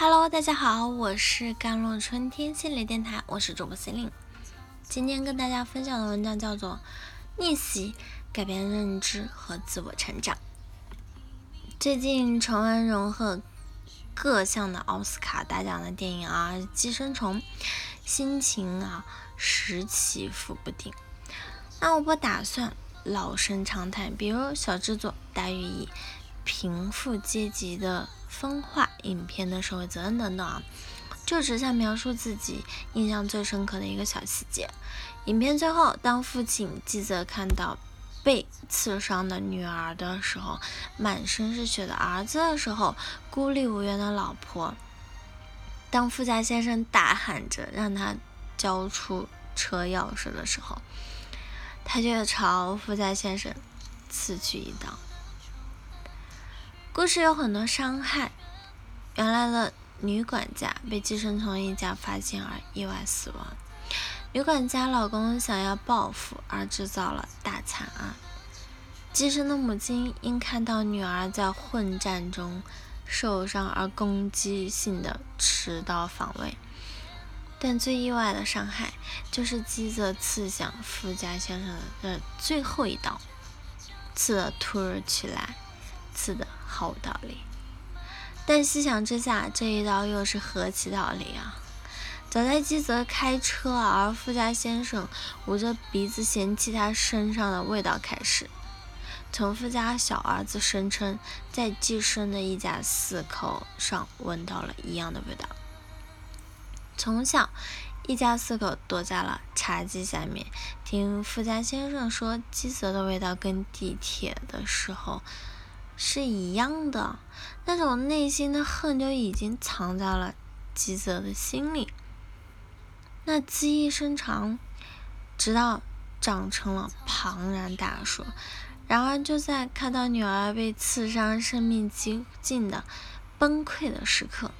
Hello，大家好，我是甘露春天心理电台，我是主播心灵。今天跟大家分享的文章叫做《逆袭改变认知和自我成长》。最近重温荣获各项的奥斯卡大奖的电影啊，《寄生虫》，心情啊时起伏不定。那我不打算老生常谈，比如小制作大寓意。贫富阶级的分化，影片的社会责任等等啊，就只想描述自己印象最深刻的一个小细节。影片最后，当父亲记者看到被刺伤的女儿的时候，满身是血的儿子的时候，孤立无援的老婆，当富家先生大喊着让他交出车钥匙的时候，他就朝富家先生刺去一刀。故事有很多伤害。原来的女管家被寄生虫一家发现而意外死亡。女管家老公想要报复而制造了大惨案。寄生的母亲因看到女儿在混战中受伤而攻击性的持刀防卫。但最意外的伤害就是基泽刺向富家先生的最后一刀，刺得突如其来。刺的毫无道理，但细想之下，这一刀又是何其道理啊！早在基泽开车而富家先生捂着鼻子嫌弃他身上的味道开始，从富家小儿子声称在寄生的一家四口上闻到了一样的味道。从小，一家四口躲在了茶几下面，听富家先生说基泽的味道跟地铁的时候。是一样的，那种内心的恨就已经藏在了吉泽的心里。那记忆深长，直到长成了庞然大树。然而，就在看到女儿被刺伤、生命几近的崩溃的时刻，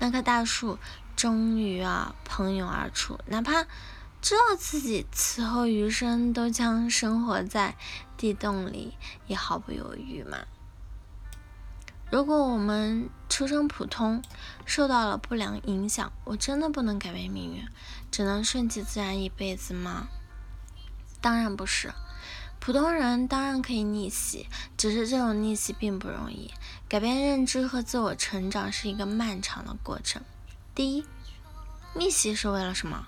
那棵大树终于啊喷涌而出，哪怕。知道自己此后余生都将生活在地洞里，也毫不犹豫嘛。如果我们出生普通，受到了不良影响，我真的不能改变命运，只能顺其自然一辈子吗？当然不是，普通人当然可以逆袭，只是这种逆袭并不容易。改变认知和自我成长是一个漫长的过程。第一，逆袭是为了什么？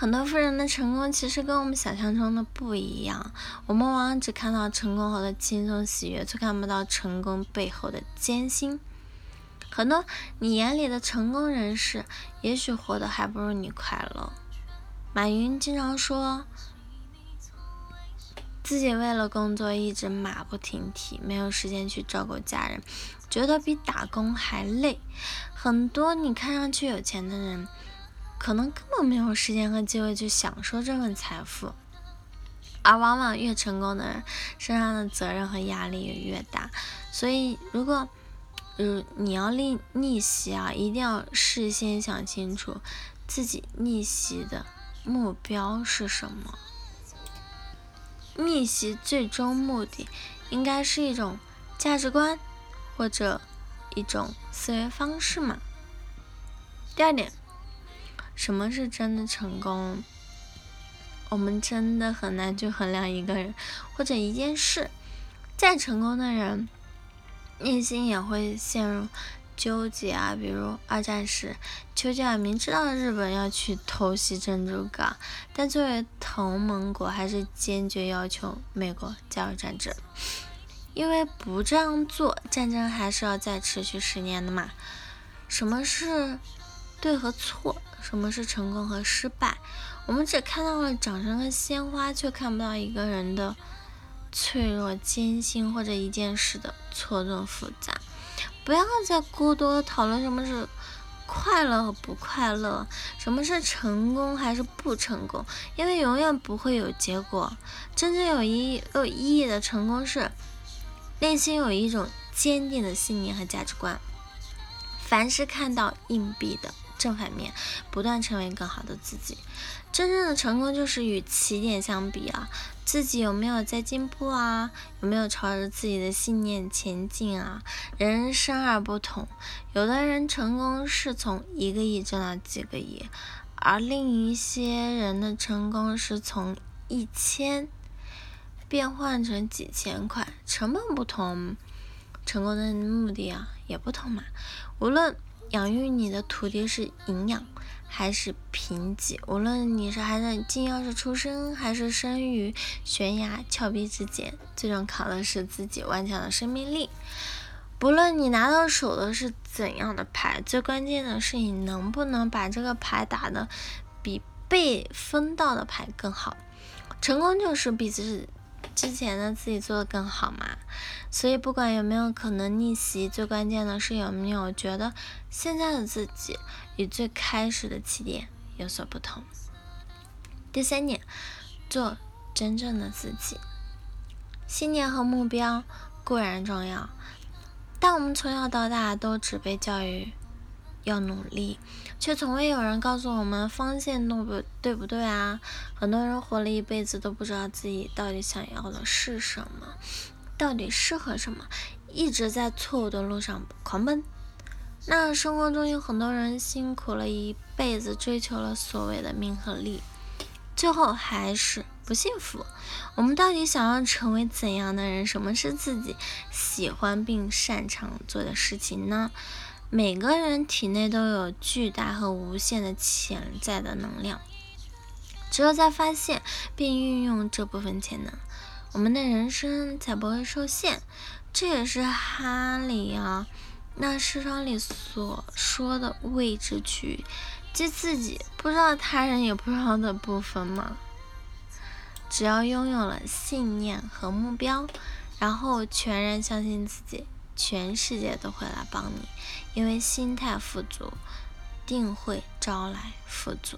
很多富人的成功其实跟我们想象中的不一样。我们往往只看到成功后的轻松喜悦，却看不到成功背后的艰辛。很多你眼里的成功人士，也许活得还不如你快乐。马云经常说，自己为了工作一直马不停蹄，没有时间去照顾家人，觉得比打工还累。很多你看上去有钱的人。可能根本没有时间和机会去享受这份财富，而往往越成功的人身上的责任和压力也越大。所以，如果，嗯，你要逆逆袭啊，一定要事先想清楚自己逆袭的目标是什么。逆袭最终目的应该是一种价值观或者一种思维方式嘛。第二点。什么是真的成功？我们真的很难去衡量一个人或者一件事。再成功的人，内心也会陷入纠结啊。比如二战时，丘吉尔明知道日本要去偷袭珍珠港，但作为同盟国，还是坚决要求美国加入战争，因为不这样做，战争还是要再持续十年的嘛。什么是对和错？什么是成功和失败？我们只看到了掌声和鲜花，却看不到一个人的脆弱、艰辛，或者一件事的错综复杂。不要再过多讨论什么是快乐和不快乐，什么是成功还是不成功，因为永远不会有结果。真正有意义、有意义的成功是内心有一种坚定的信念和价值观。凡是看到硬币的。正反面，不断成为更好的自己。真正的成功就是与起点相比啊，自己有没有在进步啊？有没有朝着自己的信念前进啊？人生而不同，有的人成功是从一个亿挣到几个亿，而另一些人的成功是从一千变换成几千块，成本不同，成功的目的啊也不同嘛。无论养育你的土地是营养。还是贫瘠，无论你是还在金钥匙出生，还是生于悬崖峭壁之间，最终考的是自己顽强的生命力。不论你拿到手的是怎样的牌，最关键的是你能不能把这个牌打得比被分到的牌更好。成功就是比自己之前的自己做的更好嘛。所以不管有没有可能逆袭，最关键的是有没有觉得现在的自己。与最开始的起点有所不同。第三点，做真正的自己。信念和目标固然重要，但我们从小到大都只被教育要努力，却从未有人告诉我们方向对不对不对啊？很多人活了一辈子都不知道自己到底想要的是什么，到底适合什么，一直在错误的路上狂奔。那生活中有很多人辛苦了一辈子，追求了所谓的名和利，最后还是不幸福。我们到底想要成为怎样的人？什么是自己喜欢并擅长做的事情呢？每个人体内都有巨大和无限的潜在的能量，只有在发现并运用这部分潜能，我们的人生才不会受限。这也是哈利啊。那市场里所说的未知区域，即自己不知道、他人也不知道的部分嘛？只要拥有了信念和目标，然后全然相信自己，全世界都会来帮你，因为心态富足，定会招来富足。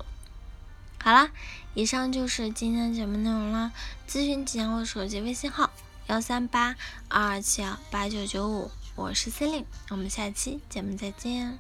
好啦，以上就是今天的节目内容啦。咨询请加我手机微信号：幺三八二二七二八九九五。我是森林我们下期节目再见。